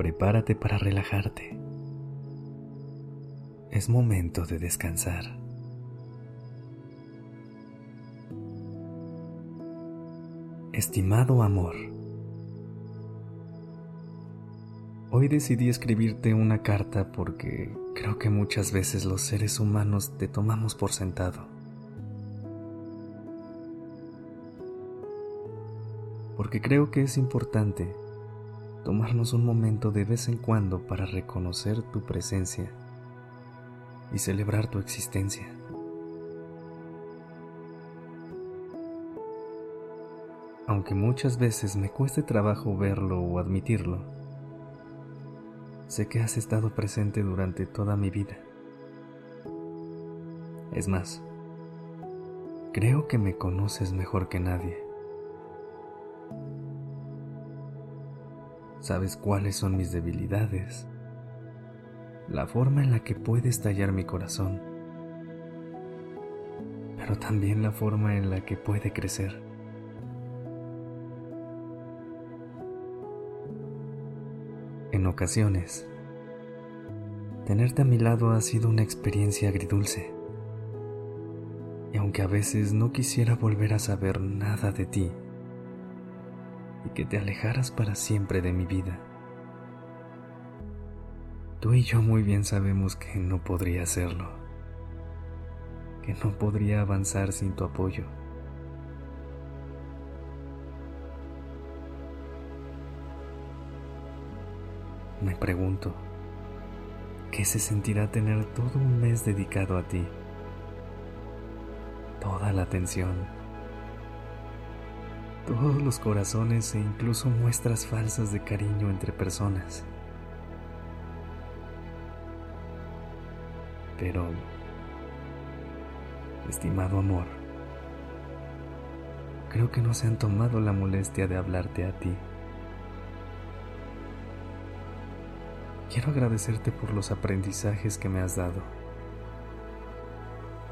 Prepárate para relajarte. Es momento de descansar. Estimado amor, hoy decidí escribirte una carta porque creo que muchas veces los seres humanos te tomamos por sentado. Porque creo que es importante tomarnos un momento de vez en cuando para reconocer tu presencia y celebrar tu existencia. Aunque muchas veces me cueste trabajo verlo o admitirlo, sé que has estado presente durante toda mi vida. Es más, creo que me conoces mejor que nadie. Sabes cuáles son mis debilidades, la forma en la que puede estallar mi corazón, pero también la forma en la que puede crecer. En ocasiones, tenerte a mi lado ha sido una experiencia agridulce. Y aunque a veces no quisiera volver a saber nada de ti, y que te alejaras para siempre de mi vida. Tú y yo muy bien sabemos que no podría hacerlo, que no podría avanzar sin tu apoyo. Me pregunto, ¿qué se sentirá tener todo un mes dedicado a ti? Toda la atención todos los corazones e incluso muestras falsas de cariño entre personas. Pero, estimado amor, creo que no se han tomado la molestia de hablarte a ti. Quiero agradecerte por los aprendizajes que me has dado,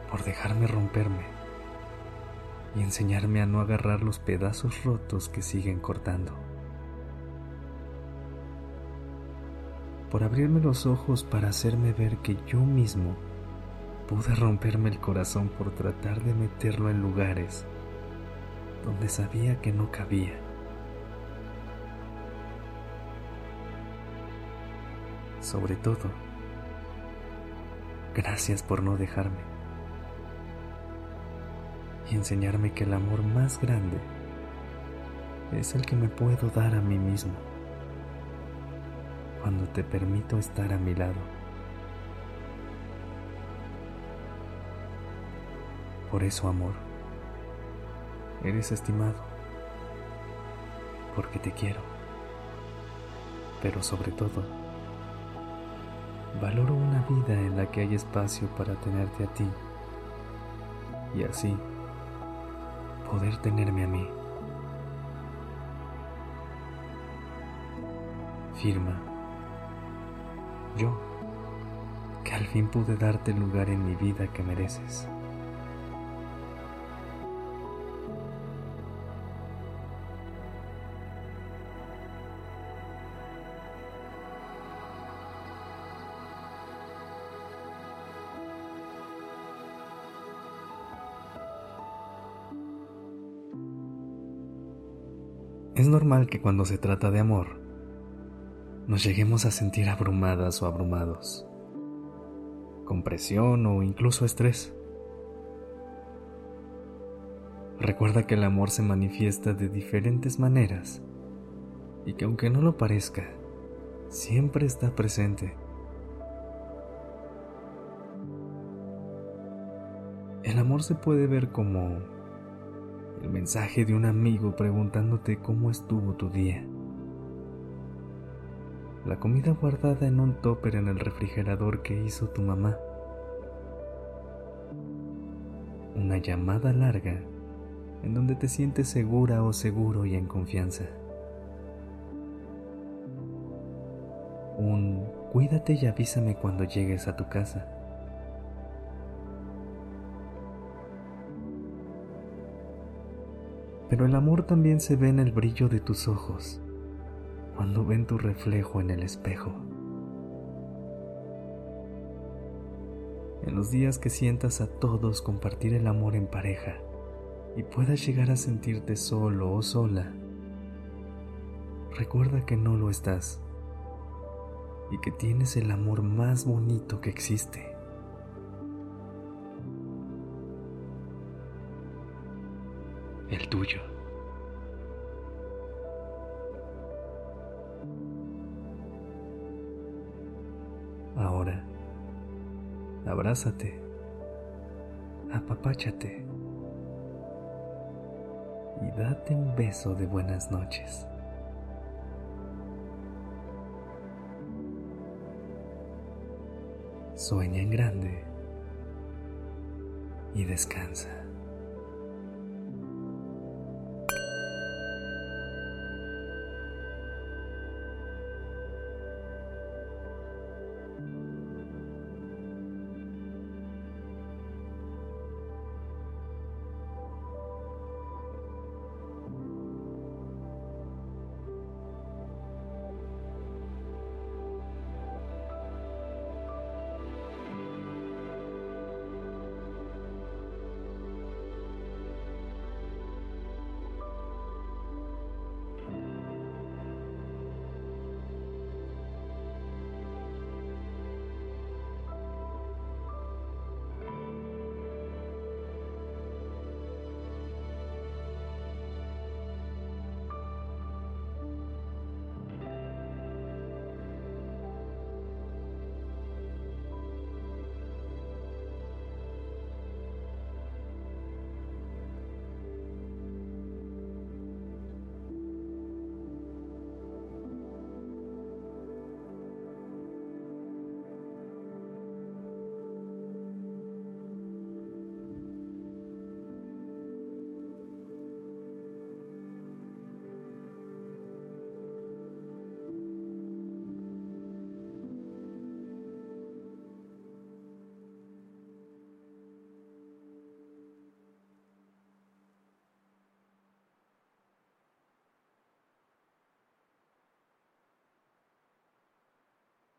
por dejarme romperme y enseñarme a no agarrar los pedazos rotos que siguen cortando. Por abrirme los ojos para hacerme ver que yo mismo pude romperme el corazón por tratar de meterlo en lugares donde sabía que no cabía. Sobre todo, gracias por no dejarme y enseñarme que el amor más grande es el que me puedo dar a mí mismo cuando te permito estar a mi lado. Por eso, amor, eres estimado, porque te quiero, pero sobre todo, valoro una vida en la que hay espacio para tenerte a ti y así poder tenerme a mí. Firma. Yo, que al fin pude darte el lugar en mi vida que mereces. Es normal que cuando se trata de amor, nos lleguemos a sentir abrumadas o abrumados, con presión o incluso estrés. Recuerda que el amor se manifiesta de diferentes maneras y que aunque no lo parezca, siempre está presente. El amor se puede ver como mensaje de un amigo preguntándote cómo estuvo tu día. la comida guardada en un topper en el refrigerador que hizo tu mamá, una llamada larga en donde te sientes segura o seguro y en confianza. Un cuídate y avísame cuando llegues a tu casa. Pero el amor también se ve en el brillo de tus ojos, cuando ven tu reflejo en el espejo. En los días que sientas a todos compartir el amor en pareja y puedas llegar a sentirte solo o sola, recuerda que no lo estás y que tienes el amor más bonito que existe. El tuyo. Ahora, abrázate, apapáchate y date un beso de buenas noches. Sueña en grande y descansa.